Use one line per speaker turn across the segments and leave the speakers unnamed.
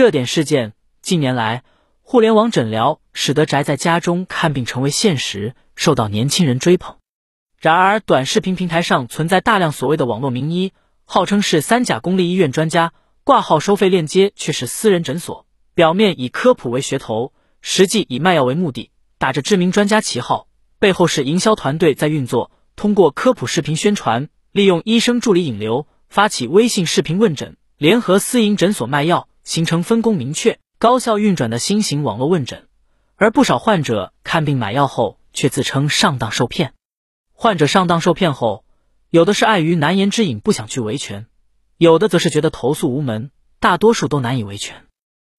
热点事件：近年来，互联网诊疗使得宅在家中看病成为现实，受到年轻人追捧。然而，短视频平台上存在大量所谓的网络名医，号称是三甲公立医院专家，挂号收费链接却是私人诊所，表面以科普为噱头，实际以卖药为目的，打着知名专家旗号，背后是营销团队在运作，通过科普视频宣传，利用医生助理引流，发起微信视频问诊，联合私营诊所卖药，形成分工明确、高效运转的新型网络问诊。而不少患者看病买药后，却自称上当受骗。患者上当受骗后，有的是碍于难言之隐不想去维权，有的则是觉得投诉无门，大多数都难以维权。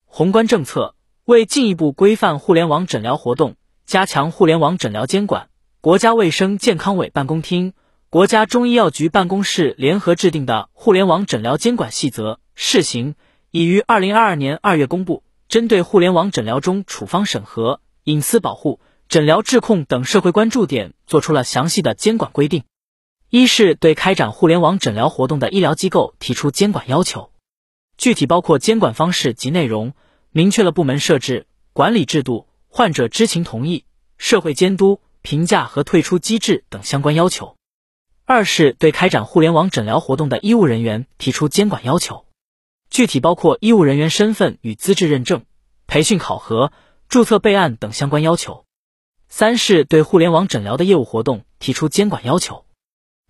宏观政策为进一步规范互联网诊疗活动，加强互联网诊疗监管，国家卫生健康委办公厅、国家中医药局办公室联合制定的《互联网诊疗监管细则（试行）》已于二零二二年二月公布，针对互联网诊疗中处方审核、隐私保护。诊疗质控等社会关注点做出了详细的监管规定。一是对开展互联网诊疗活动的医疗机构提出监管要求，具体包括监管方式及内容，明确了部门设置、管理制度、患者知情同意、社会监督、评价和退出机制等相关要求。二是对开展互联网诊疗活动的医务人员提出监管要求，具体包括医务人员身份与资质认证、培训考核、注册备案等相关要求。三是对互联网诊疗的业务活动提出监管要求，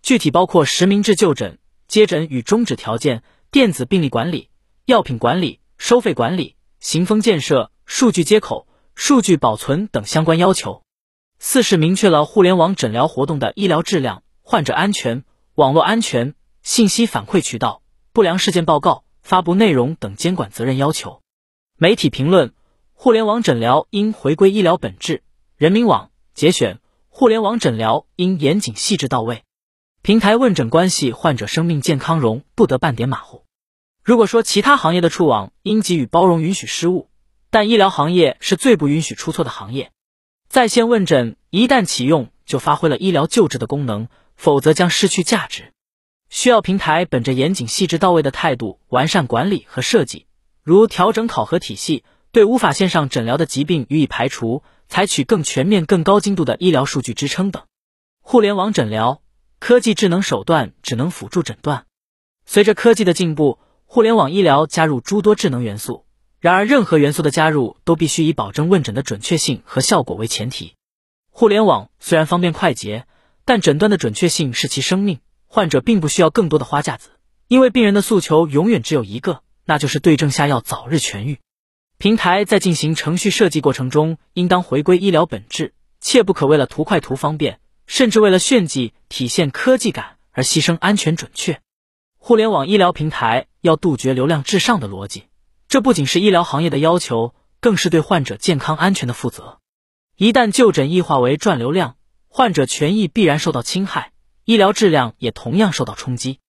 具体包括实名制就诊、接诊与终止条件、电子病历管理、药品管理、收费管理、行风建设、数据接口、数据保存等相关要求。四是明确了互联网诊疗活动的医疗质量、患者安全、网络安全、信息反馈渠道、不良事件报告、发布内容等监管责任要求。媒体评论：互联网诊疗应回归医疗本质。人民网节选：互联网诊疗应严谨细致到位，平台问诊关系患者生命健康容不得半点马虎。如果说其他行业的触网应给予包容，允许失误，但医疗行业是最不允许出错的行业。在线问诊一旦启用，就发挥了医疗救治的功能，否则将失去价值。需要平台本着严谨细致到位的态度，完善管理和设计，如调整考核体系，对无法线上诊疗的疾病予以排除。采取更全面、更高精度的医疗数据支撑等。互联网诊疗科技智能手段只能辅助诊断。随着科技的进步，互联网医疗加入诸多智能元素。然而，任何元素的加入都必须以保证问诊的准确性和效果为前提。互联网虽然方便快捷，但诊断的准确性是其生命。患者并不需要更多的花架子，因为病人的诉求永远只有一个，那就是对症下药，早日痊愈。平台在进行程序设计过程中，应当回归医疗本质，切不可为了图快图方便，甚至为了炫技体现科技感而牺牲安全准确。互联网医疗平台要杜绝流量至上的逻辑，这不仅是医疗行业的要求，更是对患者健康安全的负责。一旦就诊异化为赚流量，患者权益必然受到侵害，医疗质量也同样受到冲击。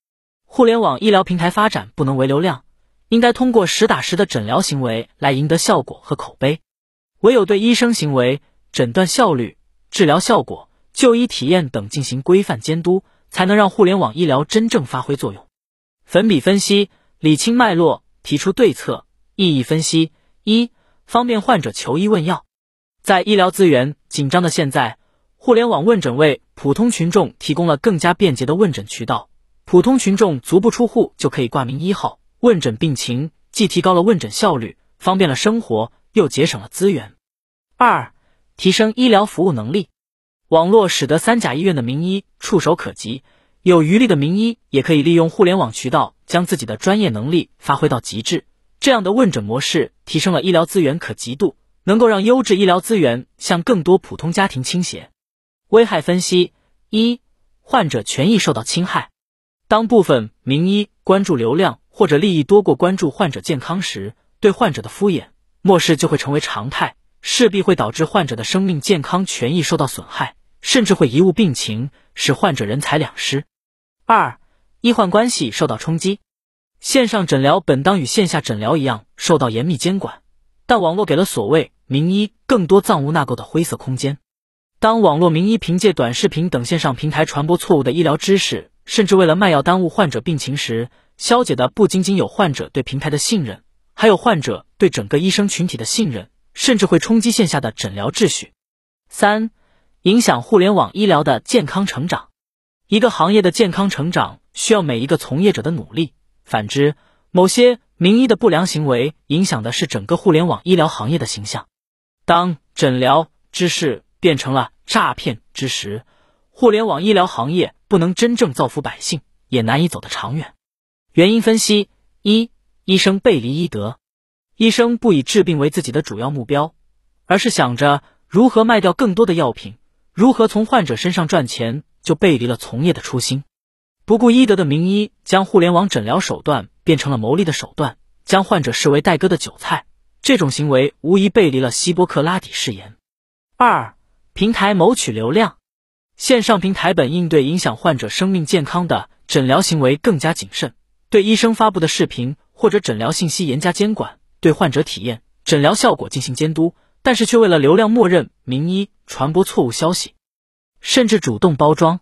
互联网医疗平台发展不能为流量。应该通过实打实的诊疗行为来赢得效果和口碑，唯有对医生行为、诊断效率、治疗效果、就医体验等进行规范监督，才能让互联网医疗真正发挥作用。粉笔分析，理清脉络，提出对策。意义分析：一、方便患者求医问药。在医疗资源紧张的现在，互联网问诊为普通群众提供了更加便捷的问诊渠道，普通群众足不出户就可以挂名医号。问诊病情既提高了问诊效率，方便了生活，又节省了资源。二、提升医疗服务能力。网络使得三甲医院的名医触手可及，有余力的名医也可以利用互联网渠道，将自己的专业能力发挥到极致。这样的问诊模式提升了医疗资源可及度，能够让优质医疗资源向更多普通家庭倾斜。危害分析：一、患者权益受到侵害。当部分名医关注流量。或者利益多过关注患者健康时，对患者的敷衍漠视就会成为常态，势必会导致患者的生命健康权益受到损害，甚至会贻误病情，使患者人财两失。二、医患关系受到冲击。线上诊疗本当与线下诊疗一样受到严密监管，但网络给了所谓名医更多藏污纳垢的灰色空间。当网络名医凭借短视频等线上平台传播错误的医疗知识，甚至为了卖药耽误患者病情时，消解的不仅仅有患者对平台的信任，还有患者对整个医生群体的信任，甚至会冲击线下的诊疗秩序。三、影响互联网医疗的健康成长。一个行业的健康成长需要每一个从业者的努力，反之，某些名医的不良行为影响的是整个互联网医疗行业的形象。当诊疗知识变成了诈骗之时，互联网医疗行业不能真正造福百姓，也难以走得长远。原因分析：一、医生背离医德，医生不以治病为自己的主要目标，而是想着如何卖掉更多的药品，如何从患者身上赚钱。就背离了从业的初心，不顾医德的名医将互联网诊疗手段变成了牟利的手段，将患者视为待割的韭菜，这种行为无疑背离了希波克拉底誓言。二、平台谋取流量，线上平台本应对影响患者生命健康的诊疗行为更加谨慎，对医生发布的视频或者诊疗信息严加监管，对患者体验、诊疗效果进行监督，但是却为了流量默认名医传播错误消息。甚至主动包装，